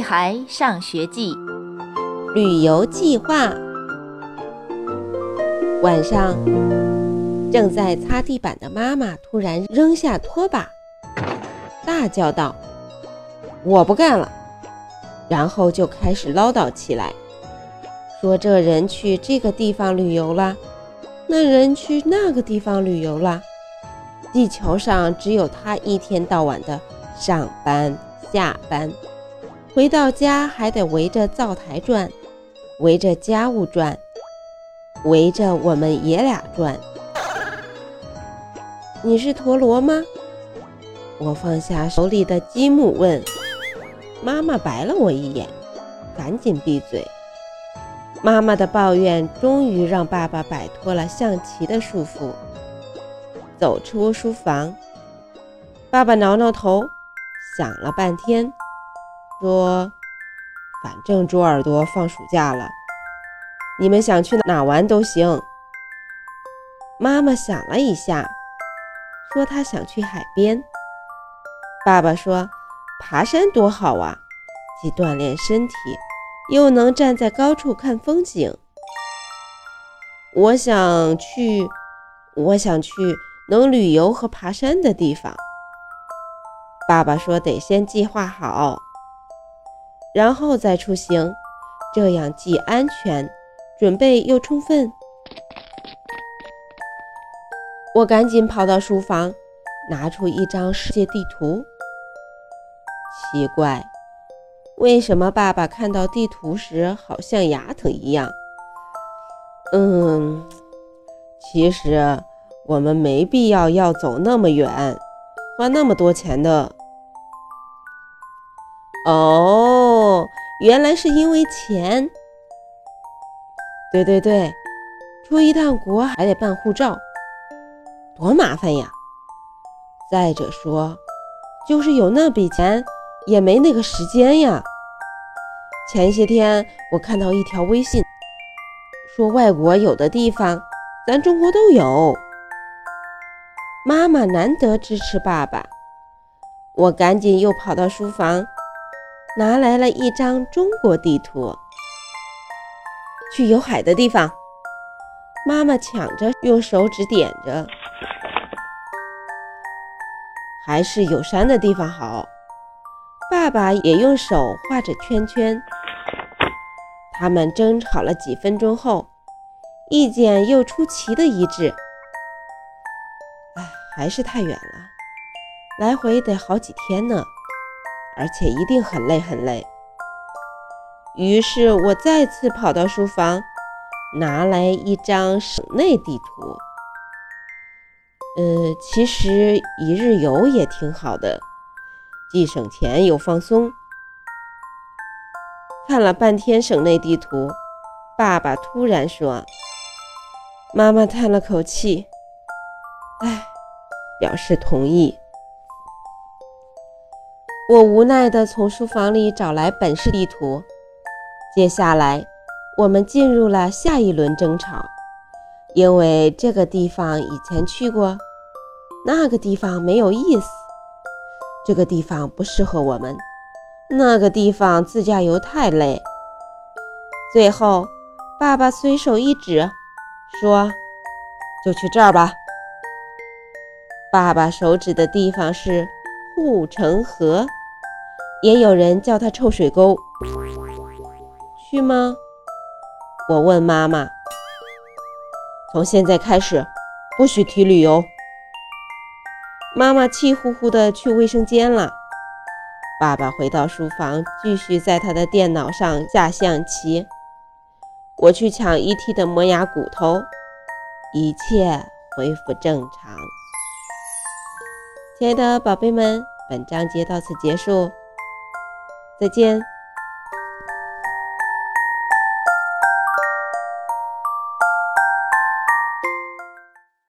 孩上学记》旅游计划。晚上，正在擦地板的妈妈突然扔下拖把，大叫道：“我不干了！”然后就开始唠叨起来，说这人去这个地方旅游了，那人去那个地方旅游了。地球上只有他一天到晚的上班下班，回到家还得围着灶台转，围着家务转，围着我们爷俩转。你是陀螺吗？我放下手里的积木问。妈妈白了我一眼，赶紧闭嘴。妈妈的抱怨终于让爸爸摆脱了象棋的束缚，走出书房。爸爸挠挠头，想了半天，说：“反正猪耳朵放暑假了，你们想去哪玩都行。”妈妈想了一下，说：“她想去海边。”爸爸说。爬山多好啊，既锻炼身体，又能站在高处看风景。我想去，我想去能旅游和爬山的地方。爸爸说得先计划好，然后再出行，这样既安全，准备又充分。我赶紧跑到书房，拿出一张世界地图。奇怪，为什么爸爸看到地图时好像牙疼一样？嗯，其实我们没必要要走那么远，花那么多钱的。哦哦，原来是因为钱。对对对，出一趟国还得办护照，多麻烦呀！再者说，就是有那笔钱。也没那个时间呀。前些天我看到一条微信，说外国有的地方，咱中国都有。妈妈难得支持爸爸，我赶紧又跑到书房，拿来了一张中国地图。去有海的地方，妈妈抢着用手指点着，还是有山的地方好。爸爸也用手画着圈圈。他们争吵了几分钟后，意见又出奇的一致。唉，还是太远了，来回得好几天呢，而且一定很累很累。于是我再次跑到书房，拿来一张省内地图。呃，其实一日游也挺好的。既省钱又放松。看了半天省内地图，爸爸突然说：“妈妈叹了口气，唉，表示同意。”我无奈地从书房里找来本市地图。接下来，我们进入了下一轮争吵，因为这个地方以前去过，那个地方没有意思。这个地方不适合我们，那个地方自驾游太累。最后，爸爸随手一指，说：“就去这儿吧。”爸爸手指的地方是护城河，也有人叫它臭水沟。去吗？我问妈妈。从现在开始，不许提旅游。妈妈气呼呼地去卫生间了。爸爸回到书房，继续在他的电脑上下象棋。我去抢 ET 的磨牙骨头，一切恢复正常。亲爱的宝贝们，本章节到此结束，再见。